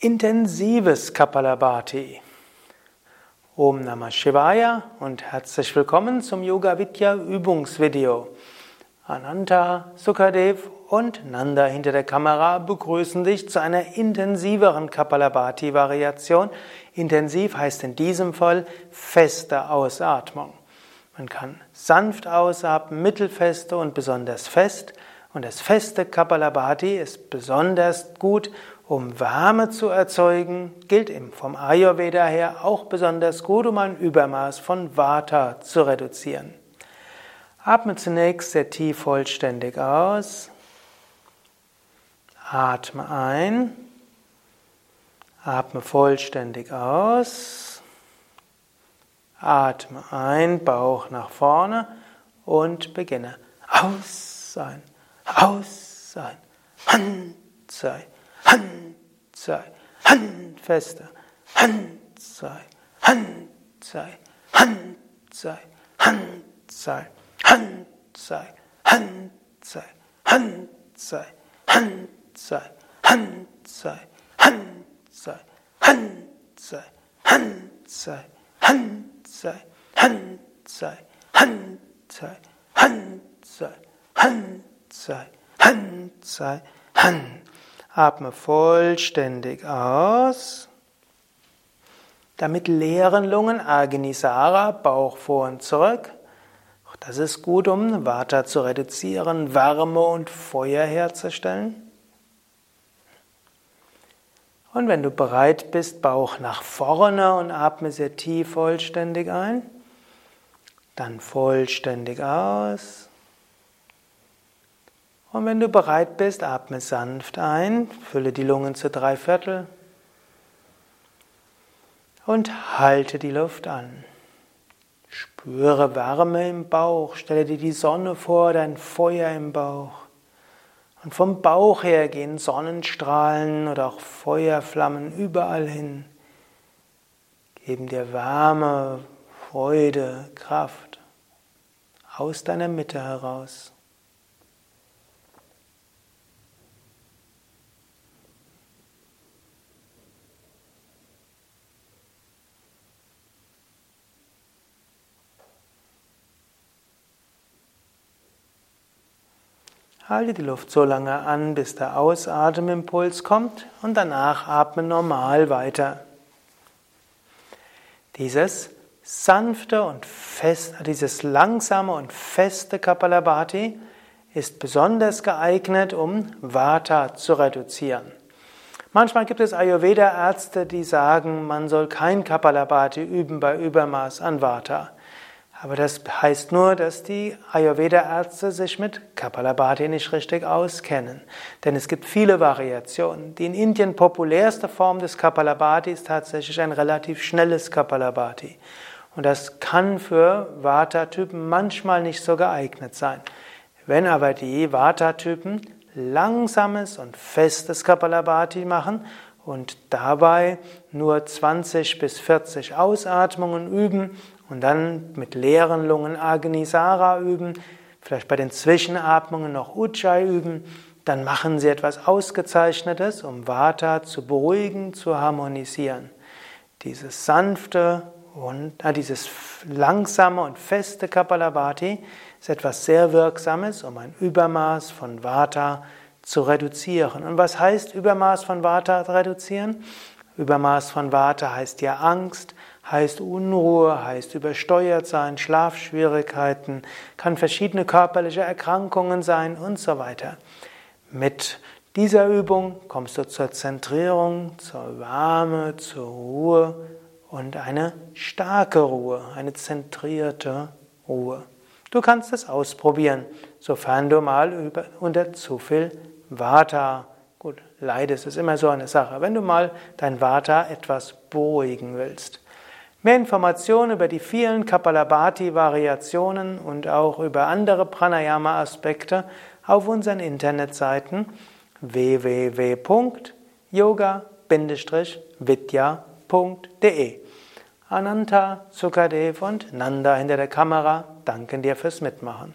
Intensives Kapalabhati. Om Namah Shivaya und herzlich willkommen zum Yoga Vidya Übungsvideo. Ananta, Sukadev und Nanda hinter der Kamera begrüßen dich zu einer intensiveren Kapalabhati Variation. Intensiv heißt in diesem Fall feste Ausatmung. Man kann sanft ausatmen, mittelfeste und besonders fest. Und das feste Kapalabhati ist besonders gut, um Wärme zu erzeugen, gilt vom Ayurveda her auch besonders gut, um ein Übermaß von Vata zu reduzieren. Atme zunächst sehr tief vollständig aus. Atme ein. Atme vollständig aus. Atme ein, Bauch nach vorne und beginne. Aus sein, aus sein, Hand sein. Hand sei, Hand fester, Hand sei, Hand sei, Hand sei, Hand sei, Hand sei, Hand sei, Hand sei, Hand sei, Hand sei, Hand sei, Hand sei, Hand sei, Hand sei, Hand sei, Hand sei, Hand sei, Hand sei, Hand sei, Hand Atme vollständig aus. Damit leeren Lungen, Agnisara, Bauch vor und zurück. Auch das ist gut, um Vata zu reduzieren, Wärme und Feuer herzustellen. Und wenn du bereit bist, Bauch nach vorne und atme sehr tief vollständig ein. Dann vollständig aus. Und wenn du bereit bist, atme sanft ein, fülle die Lungen zu drei Viertel und halte die Luft an. Spüre Wärme im Bauch, stelle dir die Sonne vor, dein Feuer im Bauch. Und vom Bauch her gehen Sonnenstrahlen oder auch Feuerflammen überall hin, geben dir Wärme, Freude, Kraft aus deiner Mitte heraus. Halte die Luft so lange an, bis der Ausatemimpuls kommt und danach atme normal weiter. Dieses sanfte und fest, dieses langsame und feste Kapalabhati ist besonders geeignet, um Vata zu reduzieren. Manchmal gibt es Ayurveda-Ärzte, die sagen, man soll kein Kapalabhati üben bei Übermaß an Vata. Aber das heißt nur, dass die Ayurveda-Ärzte sich mit Kapalabhati nicht richtig auskennen. Denn es gibt viele Variationen. Die in Indien populärste Form des Kapalabhati ist tatsächlich ein relativ schnelles Kapalabhati. Und das kann für Vata-Typen manchmal nicht so geeignet sein. Wenn aber die Vata-Typen langsames und festes Kapalabhati machen und dabei nur 20 bis 40 Ausatmungen üben und dann mit leeren Lungen Agnisara üben, vielleicht bei den Zwischenatmungen noch Ujjayi üben, dann machen Sie etwas Ausgezeichnetes, um Vata zu beruhigen, zu harmonisieren. Dieses sanfte und äh, dieses langsame und feste Kapalabhati ist etwas sehr Wirksames, um ein Übermaß von Vata zu reduzieren. Und was heißt Übermaß von Vata reduzieren? Übermaß von Vata heißt ja Angst, heißt Unruhe, heißt übersteuert sein, Schlafschwierigkeiten, kann verschiedene körperliche Erkrankungen sein und so weiter. Mit dieser Übung kommst du zur Zentrierung, zur Wärme, zur Ruhe und eine starke Ruhe, eine zentrierte Ruhe. Du kannst es ausprobieren, sofern du mal unter zu viel Vata, leidest, ist immer so eine Sache, wenn du mal dein Vata etwas beruhigen willst. Mehr Informationen über die vielen Kapalabhati-Variationen und auch über andere Pranayama-Aspekte auf unseren Internetseiten www.yoga-vidya.de. Ananta, Sukadev und Nanda hinter der Kamera danken dir fürs Mitmachen.